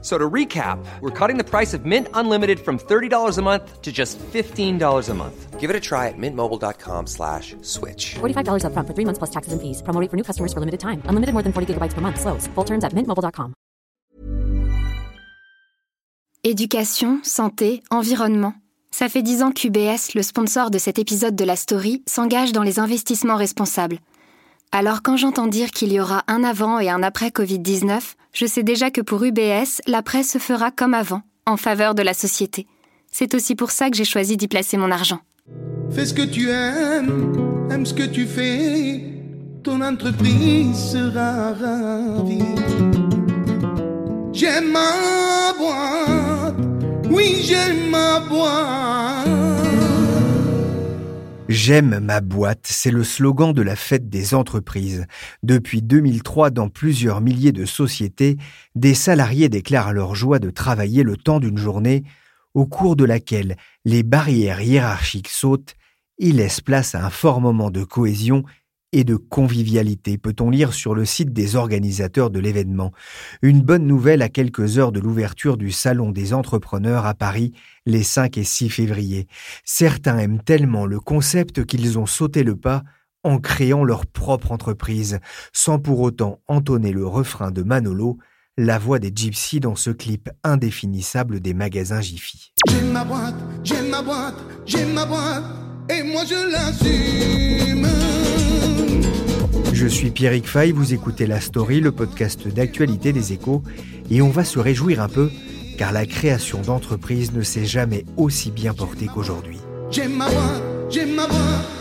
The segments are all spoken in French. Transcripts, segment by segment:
So to recap, we're cutting the price of Mint Unlimited from $30 a month to just $15 a month. Give it a try at mintmobile.com slash switch. $45 upfront for three months plus taxes and fees. Promo rate for new customers for limited time. Unlimited more than 40 gigabytes per month. Slows. Full terms at mintmobile.com. Éducation, santé, environnement. Ça fait dix ans qu'UBS, le sponsor de cet épisode de la story, s'engage dans les investissements responsables. Alors quand j'entends dire qu'il y aura un avant et un après Covid-19, je sais déjà que pour UBS, l'après se fera comme avant, en faveur de la société. C'est aussi pour ça que j'ai choisi d'y placer mon argent. Fais ce que tu aimes, aime ce que tu fais, ton entreprise sera ravie. J'aime ma boîte, oui j'aime ma boîte. J'aime ma boîte, c'est le slogan de la fête des entreprises. Depuis 2003, dans plusieurs milliers de sociétés, des salariés déclarent leur joie de travailler le temps d'une journée au cours de laquelle les barrières hiérarchiques sautent et laissent place à un fort moment de cohésion et de convivialité, peut-on lire sur le site des organisateurs de l'événement. Une bonne nouvelle à quelques heures de l'ouverture du Salon des entrepreneurs à Paris les 5 et 6 février. Certains aiment tellement le concept qu'ils ont sauté le pas en créant leur propre entreprise, sans pour autant entonner le refrain de Manolo, la voix des gypsies dans ce clip indéfinissable des magasins Jiffy. J'aime ma boîte, j'aime ma boîte, j'aime ma boîte, et moi je l'assume. Je suis Pierrick Fay, vous écoutez La Story, le podcast d'actualité des échos, et on va se réjouir un peu, car la création d'entreprises ne s'est jamais aussi bien portée qu'aujourd'hui. J'aime ma boîte, j'aime ma boîte.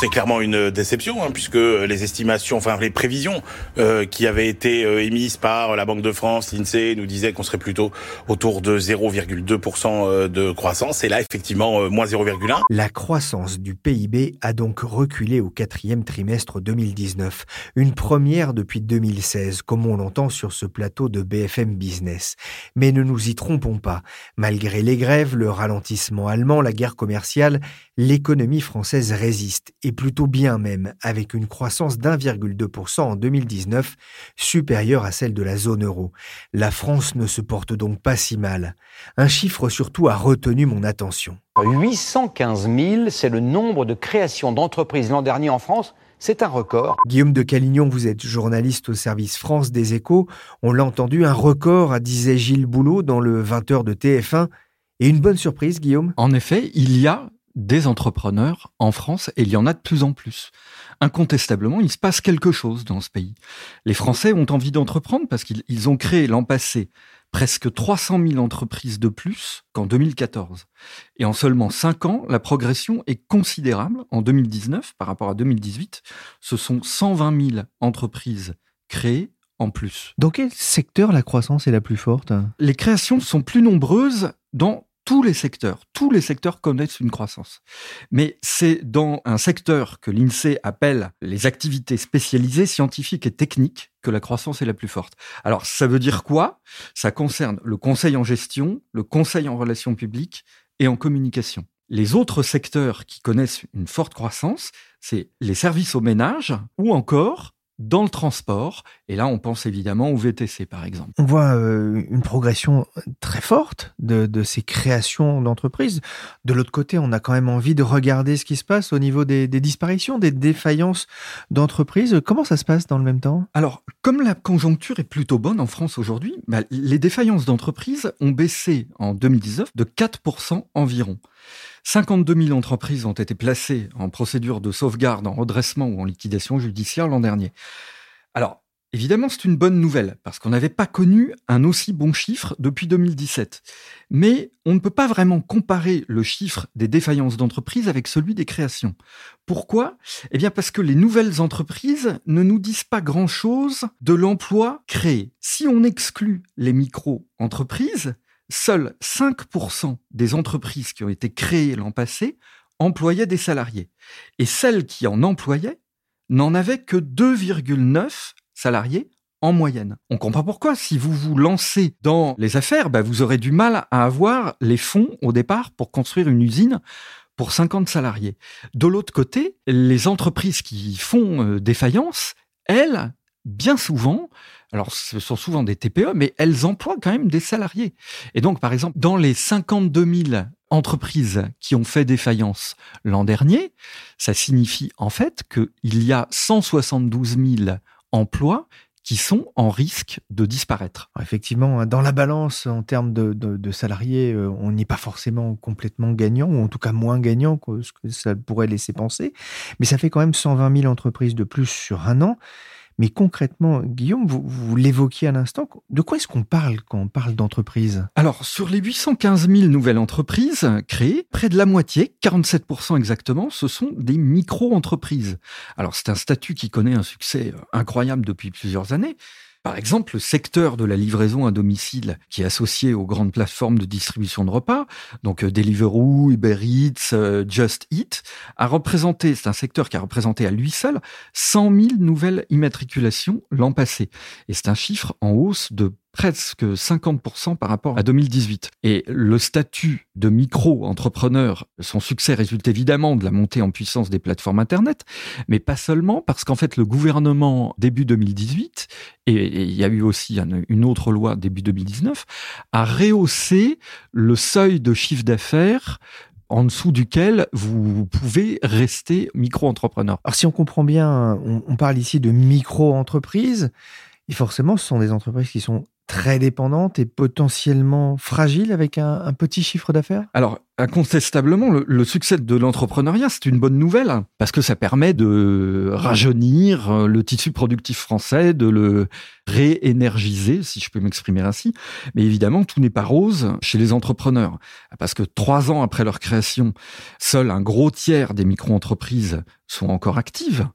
C'est clairement une déception, hein, puisque les estimations, enfin les prévisions euh, qui avaient été euh, émises par la Banque de France, l'INSEE, nous disaient qu'on serait plutôt autour de 0,2% euh, de croissance. Et là, effectivement, moins 0,1. La croissance du PIB a donc reculé au quatrième trimestre 2019, une première depuis 2016, comme on l'entend sur ce plateau de BFM Business. Mais ne nous y trompons pas, malgré les grèves, le ralentissement allemand, la guerre commerciale, l'économie française résiste, plutôt bien même, avec une croissance d'1,2% en 2019, supérieure à celle de la zone euro. La France ne se porte donc pas si mal. Un chiffre surtout a retenu mon attention. 815 000, c'est le nombre de créations d'entreprises l'an dernier en France. C'est un record. Guillaume de Calignon, vous êtes journaliste au service France des échos. On l'a entendu, un record, disait Gilles Boulot dans le 20h de TF1. Et une bonne surprise, Guillaume? En effet, il y a des entrepreneurs en France et il y en a de plus en plus. Incontestablement, il se passe quelque chose dans ce pays. Les Français ont envie d'entreprendre parce qu'ils ont créé l'an passé presque 300 000 entreprises de plus qu'en 2014. Et en seulement 5 ans, la progression est considérable. En 2019, par rapport à 2018, ce sont 120 000 entreprises créées en plus. Dans quel secteur la croissance est la plus forte? Les créations sont plus nombreuses dans tous les secteurs. Tous les secteurs connaissent une croissance. Mais c'est dans un secteur que l'INSEE appelle les activités spécialisées scientifiques et techniques que la croissance est la plus forte. Alors, ça veut dire quoi? Ça concerne le conseil en gestion, le conseil en relations publiques et en communication. Les autres secteurs qui connaissent une forte croissance, c'est les services au ménage ou encore dans le transport. Et là, on pense évidemment au VTC, par exemple. On voit euh, une progression très forte de, de ces créations d'entreprises. De l'autre côté, on a quand même envie de regarder ce qui se passe au niveau des, des disparitions, des défaillances d'entreprises. Comment ça se passe dans le même temps? Alors, comme la conjoncture est plutôt bonne en France aujourd'hui, bah, les défaillances d'entreprises ont baissé en 2019 de 4% environ. 52 000 entreprises ont été placées en procédure de sauvegarde, en redressement ou en liquidation judiciaire l'an dernier. Alors, évidemment, c'est une bonne nouvelle, parce qu'on n'avait pas connu un aussi bon chiffre depuis 2017. Mais on ne peut pas vraiment comparer le chiffre des défaillances d'entreprises avec celui des créations. Pourquoi? Eh bien parce que les nouvelles entreprises ne nous disent pas grand-chose de l'emploi créé. Si on exclut les micro-entreprises, seuls 5% des entreprises qui ont été créées l'an passé employaient des salariés. Et celles qui en employaient n'en avaient que 2,9 salariés en moyenne. On comprend pourquoi. Si vous vous lancez dans les affaires, bah, vous aurez du mal à avoir les fonds au départ pour construire une usine pour 50 salariés. De l'autre côté, les entreprises qui font euh, défaillance, elles, bien souvent, alors ce sont souvent des TPE, mais elles emploient quand même des salariés. Et donc, par exemple, dans les 52 000 entreprises qui ont fait défaillance l'an dernier, ça signifie en fait qu'il y a 172 000 emplois qui sont en risque de disparaître. Effectivement, hein, dans la balance, en termes de, salariés, euh, on n'est pas forcément complètement gagnant, ou en tout cas moins gagnant que ce que ça pourrait laisser penser. Mais ça fait quand même 120 000 entreprises de plus sur un an. Mais concrètement, Guillaume, vous, l'évoquiez à l'instant, de quoi est-ce qu'on parle quand on parle d'entreprise? Alors, sur les 815 000 nouvelles entreprises créées, près de la moitié, 47% exactement, ce sont des micro-entreprises. Alors, c'est un statut qui connaît un succès euh, incroyable depuis plusieurs années. Par exemple, le secteur de la livraison à domicile qui est associé aux grandes plateformes de distribution de repas, donc euh, Deliveroo, Uber Eats, euh, Just Eat, a représenté, c'est un secteur qui a représenté à lui seul 100 000 nouvelles immatriculations l'an passé. Et c'est un chiffre en hausse de presque 50% par rapport à 2018. Et le statut de micro-entrepreneur, son succès résulte évidemment de la montée en puissance des plateformes Internet, mais pas seulement, parce qu'en fait le gouvernement, début 2018, et il y a eu aussi une autre loi début 2019, a rehaussé le seuil de chiffre d'affaires en dessous duquel vous pouvez rester micro-entrepreneur. Alors si on comprend bien, on, parle ici de micro-entreprise, et forcément ce sont des entreprises qui sont très dépendante et potentiellement fragile avec un, petit chiffre d'affaires? Alors, incontestablement, le, succès de l'entrepreneuriat, c'est une bonne nouvelle, parce que ça permet de rajeunir euh, le tissu productif français, de le réénergiser, si je peux m'exprimer ainsi. Mais évidemment, tout n'est pas rose chez les entrepreneurs, parce que trois ans après leur création, seul un gros tiers des micro-entreprises sont encore actives.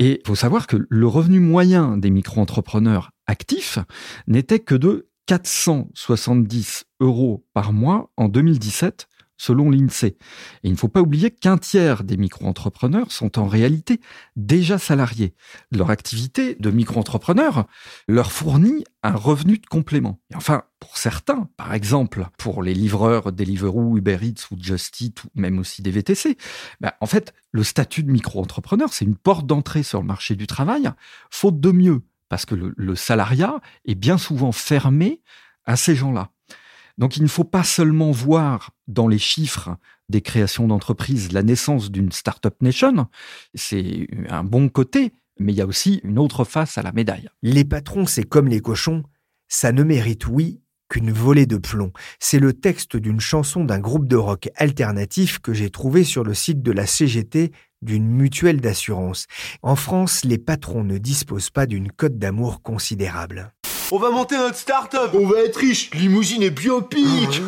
Et il faut savoir que le revenu moyen des micro-entrepreneurs actifs n'était que de 470 euros par mois en 2017 selon l'INSEE. Et il ne faut pas oublier qu'un tiers des micro-entrepreneurs sont en réalité déjà salariés. Leur activité de micro-entrepreneur leur fournit un revenu de complément. Et enfin, pour certains, par exemple, pour les livreurs Deliveroo, Uber Eats ou Just Eat ou même aussi des VTC, ben, en fait, le statut de micro-entrepreneur, c'est une porte d'entrée sur le marché du travail, faute de mieux parce que le, salariat est bien souvent fermé à ces gens-là. Donc il ne faut pas seulement voir dans les chiffres des créations d'entreprises la naissance d'une Startup Nation, c'est un bon côté, mais il y a aussi une autre face à la médaille. Les patrons, c'est comme les cochons, ça ne mérite, oui, qu'une volée de plomb. C'est le texte d'une chanson d'un groupe de rock alternatif que j'ai trouvé sur le site de la CGT d'une mutuelle d'assurance. En France, les patrons ne disposent pas d'une cote d'amour considérable. On va monter notre start-up On va être riche Limousine et biopic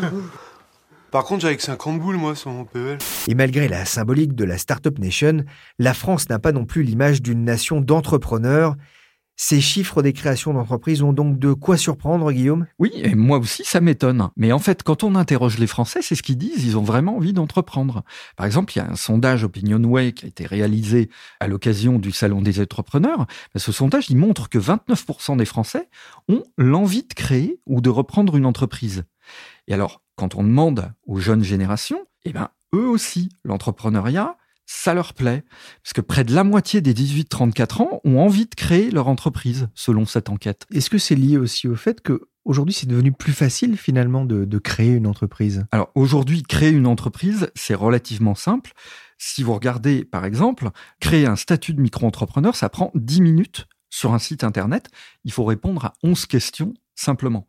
Par contre, j'ai avec 50 boules, moi, sur mon PL. Et malgré la symbolique de la Startup Nation, la France n'a pas non plus l'image d'une nation d'entrepreneurs ces chiffres des créations d'entreprises ont donc de quoi surprendre, Guillaume? Oui, et moi aussi, ça m'étonne. Mais en fait, quand on interroge les Français, c'est ce qu'ils disent, ils ont vraiment envie d'entreprendre. Par exemple, il y a un sondage Opinionway qui a été réalisé à l'occasion du Salon des entrepreneurs. Ce sondage, il montre que 29% des Français ont l'envie de créer ou de reprendre une entreprise. Et alors, quand on demande aux jeunes générations, eh ben, eux aussi, l'entrepreneuriat, ça leur plaît. Parce que près de la moitié des 18-34 ans ont envie de créer leur entreprise, selon cette enquête. Est-ce que c'est lié aussi au fait que aujourd'hui c'est devenu plus facile finalement de, créer une entreprise? Alors aujourd'hui, créer une entreprise, c'est relativement simple. Si vous regardez, par exemple, créer un statut de micro-entrepreneur, ça prend 10 minutes sur un site internet. Il faut répondre à 11 questions simplement.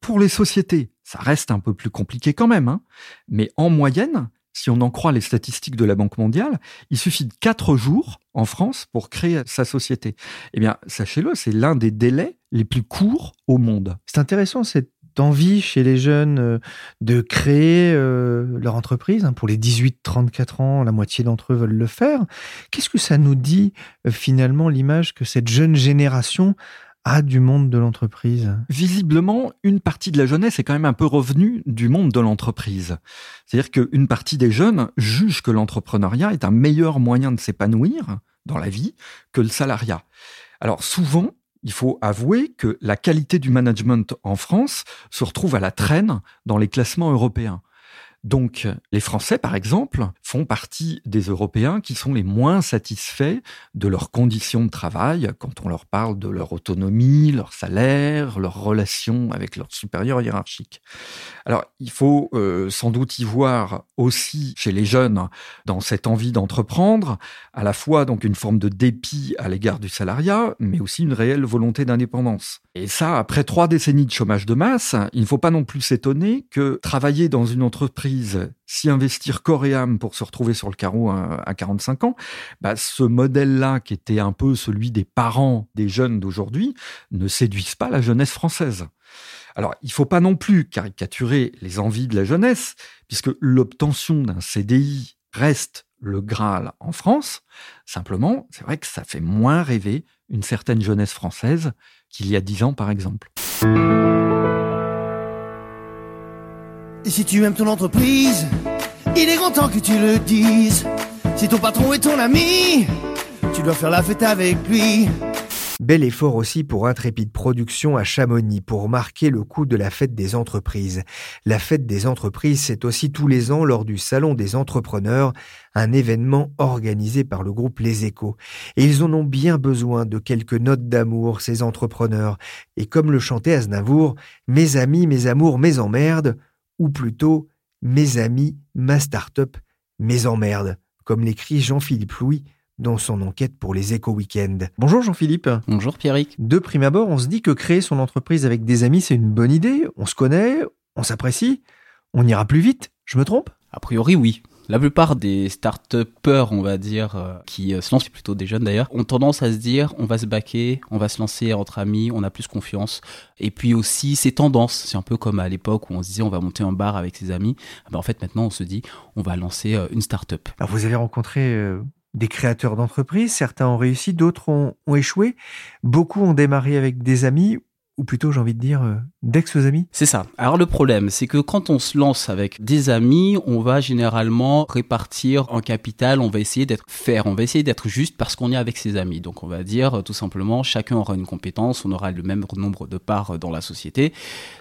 Pour les sociétés, ça reste un peu plus compliqué quand même, hein. mais en moyenne, si on en croit les statistiques de la Banque mondiale, il suffit de quatre jours en France pour créer sa société. Eh bien, sachez-le, c'est l'un des délais les plus courts au monde. C'est intéressant cette envie chez les jeunes euh, de créer euh, leur entreprise. Hein. Pour les 18-34 ans, la moitié d'entre eux veulent le faire. Qu'est-ce que ça nous dit euh, finalement l'image que cette jeune génération du monde de l'entreprise Visiblement, une partie de la jeunesse est quand même un peu revenue du monde de l'entreprise. C'est-à-dire qu'une partie des jeunes juge que l'entrepreneuriat est un meilleur moyen de s'épanouir dans la vie que le salariat. Alors souvent, il faut avouer que la qualité du management en France se retrouve à la traîne dans les classements européens. Donc, les Français, par exemple, font partie des Européens qui sont les moins satisfaits de leurs conditions de travail quand on leur parle de leur autonomie, leur salaire, leurs relations avec leurs supérieurs hiérarchiques. Alors, il faut euh, sans doute y voir aussi chez les jeunes, dans cette envie d'entreprendre, à la fois donc une forme de dépit à l'égard du salariat, mais aussi une réelle volonté d'indépendance. Et ça, après trois décennies de chômage de masse, il ne faut pas non plus s'étonner que travailler dans une entreprise s'y investir corps et âme pour se retrouver sur le carreau à, 45 ans, bah, ce modèle-là, qui était un peu celui des parents des jeunes d'aujourd'hui, ne séduise pas la jeunesse française. Alors, il ne faut pas non plus caricaturer les envies de la jeunesse, puisque l'obtention d'un CDI reste le Graal en France. Simplement, c'est vrai que ça fait moins rêver une certaine jeunesse française qu'il y a dix ans, par exemple. Et si tu aimes ton entreprise, il est grand temps que tu le dises. Si ton patron est ton ami, tu dois faire la fête avec lui. Bel effort aussi pour Intrépide Production à Chamonix pour marquer le coup de la fête des entreprises. La fête des entreprises, c'est aussi tous les ans lors du Salon des entrepreneurs, un événement organisé par le groupe Les Échos. Et ils en ont bien besoin de quelques notes d'amour, ces entrepreneurs. Et comme le chantait Aznavour, mes amis, mes amours, mes emmerdes, ou plutôt Mes amis, ma start-up, mes emmerdes, comme l'écrit Jean-Philippe Louis dans son enquête pour les Éco Weekend. Bonjour Jean-Philippe. Bonjour Pierrick. De prime abord, on se dit que créer son entreprise avec des amis, c'est une bonne idée. On se connaît, on s'apprécie, on ira plus vite. Je me trompe? A priori, oui. La plupart des start-upers, on va dire, euh, qui euh, se lancent, plutôt des jeunes d'ailleurs, ont tendance à se dire on va se baquer, on va se lancer entre amis, on a plus confiance. Et puis aussi, c'est tendance. C'est un peu comme à l'époque où on se disait on va monter un bar avec ses amis. Ah ben, en fait, maintenant, on se dit on va lancer euh, une start-up. Alors, vous avez rencontré des créateurs d'entreprises, certains ont réussi, d'autres ont, ont échoué. Beaucoup ont démarré avec des amis ou plutôt j'ai envie de dire d'ex-amis? C'est ça. Alors le problème, c'est que quand on se lance avec des amis, on va généralement répartir en capital, on va essayer d'être faire, on va essayer d'être juste parce qu'on est avec ses amis. Donc on va dire euh, tout simplement, chacun aura une compétence, on aura le même nombre de parts euh, dans la société.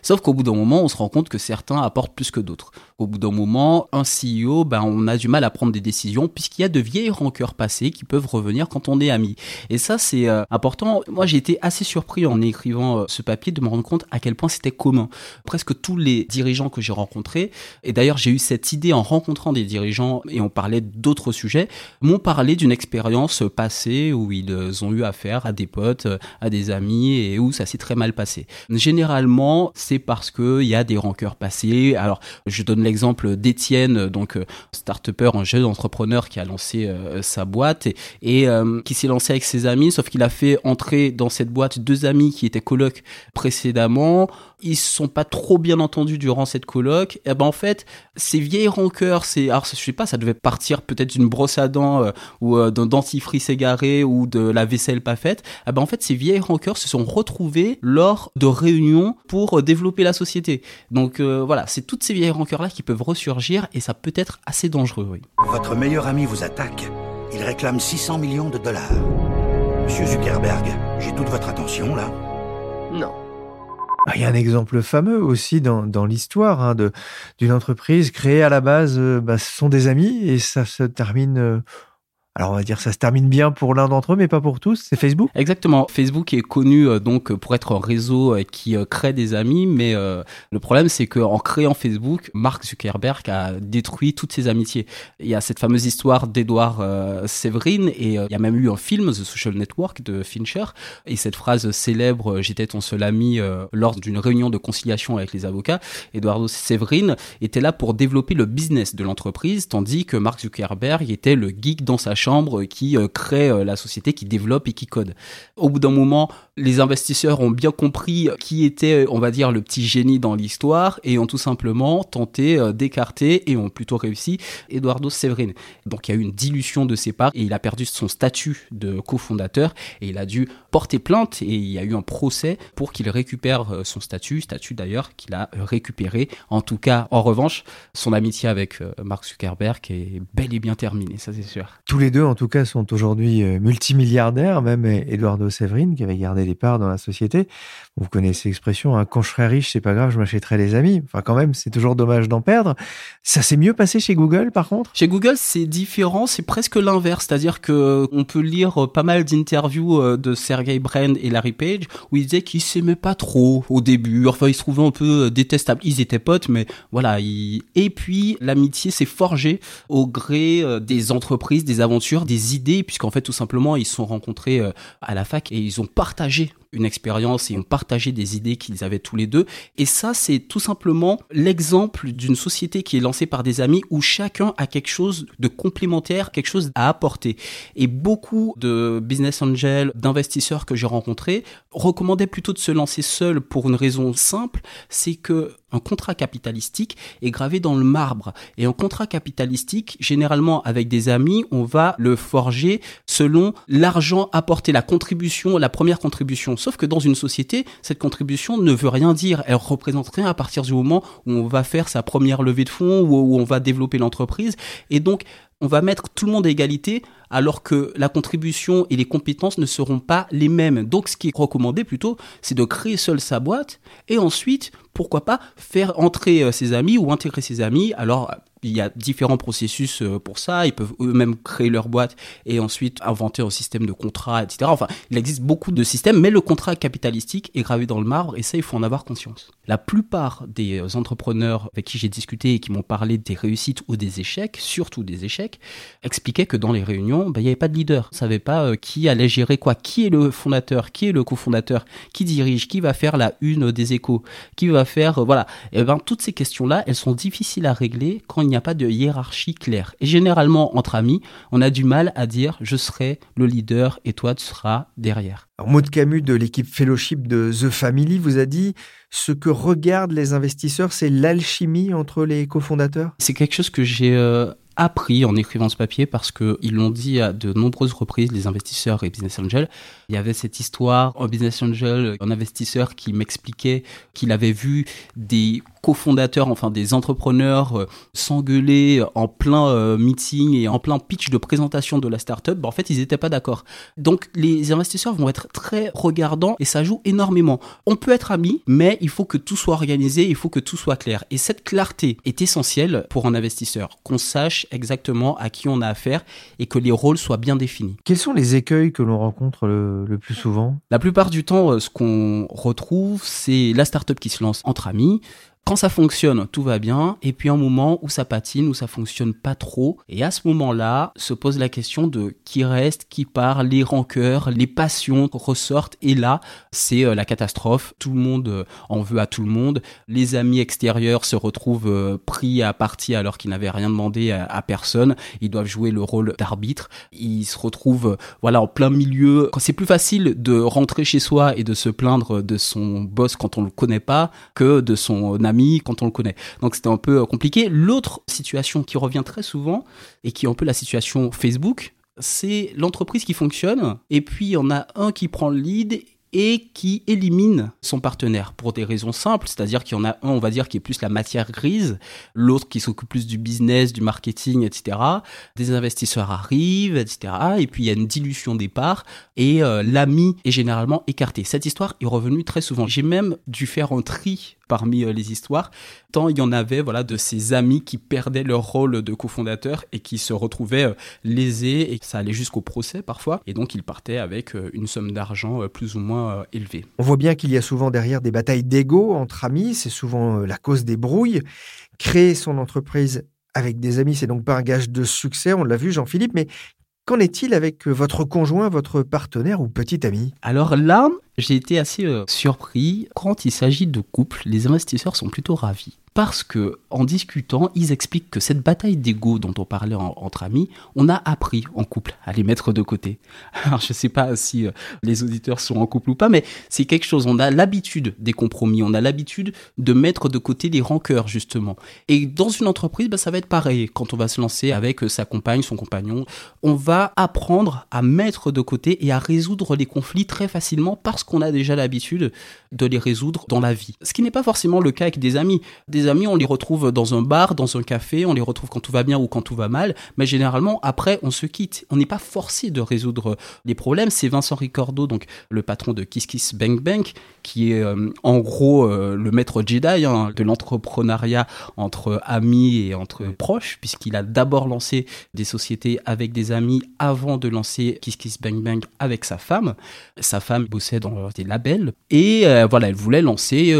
Sauf qu'au bout d'un moment, on se rend compte que certains apportent plus que d'autres. Au bout d'un moment, un CEO, ben on a du mal à prendre des décisions puisqu'il y a de vieilles rancœurs passées qui peuvent revenir quand on est amis. Et ça c'est important. Moi j'ai été assez surpris en écrivant ce papier de me rendre compte à quel point c'était commun. Presque tous les dirigeants que j'ai rencontrés, et d'ailleurs j'ai eu cette idée en rencontrant des dirigeants et on parlait d'autres sujets, m'ont parlé d'une expérience passée où ils ont eu affaire à des potes, à des amis et où ça s'est très mal passé. Généralement, c'est parce qu'il y a des rancœurs passées. Alors, je donne l'exemple d'Étienne, donc start-upper, un jeune entrepreneur qui a lancé euh, sa boîte et, et euh, qui s'est lancé avec ses amis, sauf qu'il a fait entrer dans cette boîte deux amis qui étaient colocs précédemment, ils se sont pas trop bien entendus durant cette colloque. Et ben en fait, ces vieilles rancœurs, c'est alors je sais pas, ça devait partir peut-être d'une brosse à dents euh, ou euh, d'un dentifrice égaré ou de la vaisselle pas faite. Et ben en fait, ces vieilles rancœurs se sont retrouvées lors de réunions pour euh, développer la société. Donc voilà, c'est toutes ces vieilles rancœurs là qui peuvent ressurgir et ça peut être assez dangereux. Oui. Votre meilleur ami vous attaque. Il réclame 600 millions de dollars. Monsieur Zuckerberg, j'ai toute votre attention là. Non. Ah, il y a un exemple fameux aussi dans, dans l'histoire hein, d'une entreprise créée à la base, euh, bah, ce sont des amis et ça se termine euh, alors on va dire ça se termine bien pour l'un d'entre eux, mais pas pour tous. C'est Facebook. Exactement. Facebook est connu euh, donc pour être un réseau euh, qui euh, crée des amis, mais le problème c'est qu'en créant Facebook, Mark Zuckerberg a détruit toutes ses amitiés. Il y a cette fameuse histoire d'Edward Severin et il y a même eu un film The Social Network de Fincher et cette phrase célèbre "J'étais ton seul ami" lors d'une réunion de conciliation avec les avocats. Edward Severin était là pour développer le business de l'entreprise, tandis que Mark Zuckerberg était le geek dans sa chambre qui euh, crée euh, la société, qui développe et qui code. Au bout d'un moment, les investisseurs ont bien compris qui était, on va dire, le petit génie dans l'histoire et ont tout simplement tenté euh, d'écarter et ont plutôt réussi Eduardo Severin. Donc il y a eu une dilution de ses parts et il a perdu son statut de cofondateur et il a dû porter plainte et il y a eu un procès pour qu'il récupère son statut, statut d'ailleurs qu'il a récupéré. En tout cas, en revanche, son amitié avec Mark Zuckerberg est bel et bien terminée, ça c'est sûr. Tous les deux, en tout cas, sont aujourd'hui euh, multimilliardaires, même Eduardo Severin, qui avait gardé des parts dans la société. Vous connaissez l'expression, hein, quand je serais riche, c'est pas grave, je m'achèterai des amis. Enfin, quand même, c'est toujours dommage d'en perdre. Ça s'est mieux passé chez Google, par contre? Chez Google, c'est différent, c'est presque l'inverse. C'est-à-dire que on peut lire pas mal d'interviews euh, de Sergey Brin et Larry Page où ils disaient qu'ils s'aimaient pas trop au début. Enfin, ils se trouvaient un peu détestables. Ils étaient potes, mais voilà. Et puis, l'amitié s'est forgée au gré euh, des entreprises, des aventures, des idées, puisqu'en fait, tout simplement, ils se sont rencontrés euh, à la fac et ils ont partagé une expérience et ont partagé des idées qu'ils avaient tous les deux. Et ça, c'est tout simplement l'exemple d'une société qui est lancée par des amis où chacun a quelque chose de complémentaire, quelque chose à apporter. Et beaucoup de business angels, d'investisseurs que j'ai rencontrés recommandaient plutôt de se lancer seul pour une raison simple, c'est que un contrat capitalistique est gravé dans le marbre. Et un contrat capitalistique, généralement avec des amis, on va le forger selon l'argent apporté, la contribution, la première contribution. Sauf que dans une société, cette contribution ne veut rien dire. Elle représente rien à partir du moment où on va faire sa première levée de fonds, où on va développer l'entreprise. Et donc, on va mettre tout le monde à égalité alors que la contribution et les compétences ne seront pas les mêmes. Donc ce qui est recommandé plutôt, c'est de créer seul sa boîte et ensuite, pourquoi pas, faire entrer euh, ses amis ou intégrer ses amis. Alors il y a différents processus euh, pour ça. Ils peuvent eux-mêmes créer leur boîte et ensuite inventer un système de contrat, etc. Enfin, il existe beaucoup de systèmes, mais le contrat capitalistique est gravé dans le marbre et ça, il faut en avoir conscience. La plupart des euh, entrepreneurs avec qui j'ai discuté et qui m'ont parlé des réussites ou des échecs, surtout des échecs, expliquaient que dans les réunions, bah, il n'y avait pas de leader. On ne savait pas euh, qui allait gérer quoi, qui est le fondateur, qui est le cofondateur, qui dirige, qui va faire la une des échos, qui va faire, voilà. Et ben, toutes ces questions-là, elles sont difficiles à régler quand il n'y a pas de hiérarchie claire. Et généralement, entre amis, on a du mal à dire je serai le leader et toi tu seras derrière. Alors, Maud Camus de l'équipe Fellowship de The Family vous a dit ce que regardent les investisseurs, c'est l'alchimie entre les cofondateurs? C'est quelque chose que j'ai euh, appris en écrivant ce papier parce qu'ils l'ont dit à de nombreuses reprises, les investisseurs et business angels. Il y avait cette histoire, un business angel, un investisseur qui m'expliquait qu'il avait vu des cofondateurs, enfin des entrepreneurs euh, s'engueuler en plein euh, meeting et en plein pitch de présentation de la startup, bah, en fait ils n'étaient pas d'accord. Donc les investisseurs vont être très regardants et ça joue énormément. On peut être amis, mais il faut que tout soit organisé, il faut que tout soit clair. Et cette clarté est essentielle pour un investisseur, qu'on sache exactement à qui on a affaire et que les rôles soient bien définis. Quels sont les écueils que l'on rencontre le, le plus souvent? La plupart du temps, euh, ce qu'on retrouve, c'est la startup qui se lance entre amis, quand ça fonctionne, tout va bien. Et puis un moment où ça patine, où ça fonctionne pas trop. Et à ce moment-là, se pose la question de qui reste, qui part, les rancœurs, les passions ressortent. Et là, c'est euh, la catastrophe. Tout le monde euh, en veut à tout le monde. Les amis extérieurs se retrouvent euh, pris à partie alors qu'ils n'avaient rien demandé à, personne. Ils doivent jouer le rôle d'arbitre. Ils se retrouvent, voilà, en plein milieu. C'est plus facile de rentrer chez soi et de se plaindre de son boss quand on le connaît pas que de son ami quand on le connaît. Donc c'était un peu euh, compliqué. L'autre situation qui revient très souvent et qui est un peu la situation Facebook, c'est l'entreprise qui fonctionne et puis il y en a un qui prend le lead et qui élimine son partenaire pour des raisons simples, c'est-à-dire qu'il y en a un, on va dire, qui est plus la matière grise, l'autre qui s'occupe plus du business, du marketing, etc. Des investisseurs arrivent, etc. Et puis il y a une dilution des parts et euh, l'ami est généralement écarté. Cette histoire est revenue très souvent. J'ai même dû faire un tri parmi euh, les histoires, tant il y en avait voilà de ces amis qui perdaient leur rôle de cofondateur et qui se retrouvaient euh, lésés et ça allait jusqu'au procès parfois et donc ils partaient avec euh, une somme d'argent plus ou moins élevée. On voit bien qu'il y a souvent derrière des batailles d'ego entre amis, c'est souvent la cause des brouilles. Créer son entreprise avec des amis, c'est donc pas un gage de succès, on l'a vu Jean-Philippe, mais Qu'en est-il avec votre conjoint, votre partenaire ou petit ami? Alors là, j'ai été assez surpris. Quand il s'agit de couple, les investisseurs sont plutôt ravis parce que en discutant, ils expliquent que cette bataille d'ego dont on parlait entre amis, on a appris en couple à les mettre de côté. Alors je sais pas si euh, les auditeurs sont en couple ou pas, mais c'est quelque chose. On a l'habitude des compromis, on a l'habitude de mettre de côté les rancœurs justement. Et dans une entreprise, bah, ça va être pareil. Quand on va se lancer avec euh, sa compagne, son compagnon, on va apprendre à mettre de côté et à résoudre les conflits très facilement parce qu'on a déjà l'habitude de les résoudre dans la vie. Ce qui n'est pas forcément le cas avec des amis. Amis, on les retrouve dans un bar, dans un café, on les retrouve quand tout va bien ou quand tout va mal, mais généralement après on se quitte. On n'est pas forcé de résoudre les problèmes. C'est Vincent Ricordo, donc le patron de Kiss Kiss Bank Bank, qui est euh, en gros euh, le maître Jedi hein, de l'entrepreneuriat entre amis et entre proches, puisqu'il a d'abord lancé des sociétés avec des amis avant de lancer Kiss Kiss Bang Bang avec sa femme. Sa femme bossait dans des labels et euh, voilà, elle voulait lancer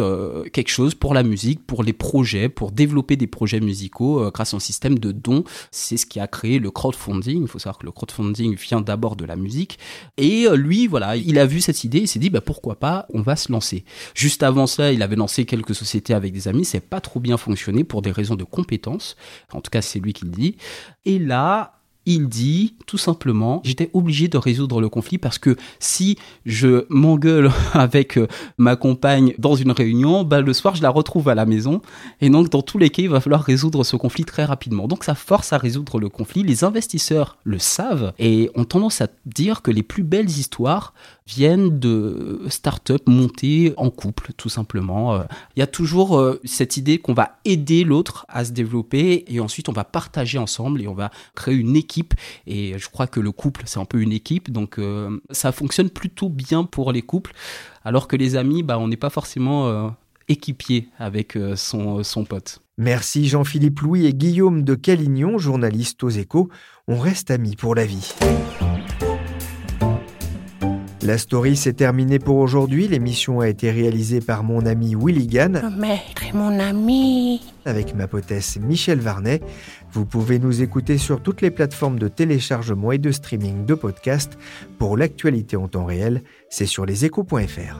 quelque chose pour la musique, pour les pour développer des projets musicaux grâce à un système de dons. C'est ce qui a créé le crowdfunding. Il faut savoir que le crowdfunding vient d'abord de la musique. Et lui, voilà, il a vu cette idée, il s'est dit, bah, pourquoi pas, on va se lancer. Juste avant ça, il avait lancé quelques sociétés avec des amis, c'est pas trop bien fonctionné pour des raisons de compétences. En tout cas, c'est lui qui le dit. Et là, il dit tout simplement, j'étais obligé de résoudre le conflit parce que si je m'engueule avec euh, ma compagne dans une réunion, bah, le soir je la retrouve à la maison et donc dans tous les cas il va falloir résoudre ce conflit très rapidement. Donc ça force à résoudre le conflit. Les investisseurs le savent et ont tendance à dire que les plus belles histoires viennent de start-up montées en couple, tout simplement. Euh, il y a toujours euh, cette idée qu'on va aider l'autre à se développer et ensuite on va partager ensemble et on va créer une équipe. Et je crois que le couple, c'est un peu une équipe, donc euh, ça fonctionne plutôt bien pour les couples, alors que les amis, bah, on n'est pas forcément équipier avec son, son pote. Merci Jean-Philippe Louis et Guillaume de Calignon, journalistes aux échos. On reste amis pour la vie. La story s'est terminée pour aujourd'hui. L'émission a été réalisée par mon ami Willy Gann. Maître mon ami. Avec ma potesse Michel Varnet. Vous pouvez nous écouter sur toutes les plateformes de téléchargement et de streaming de podcasts. Pour l'actualité en temps réel, c'est sur leséchos.fr.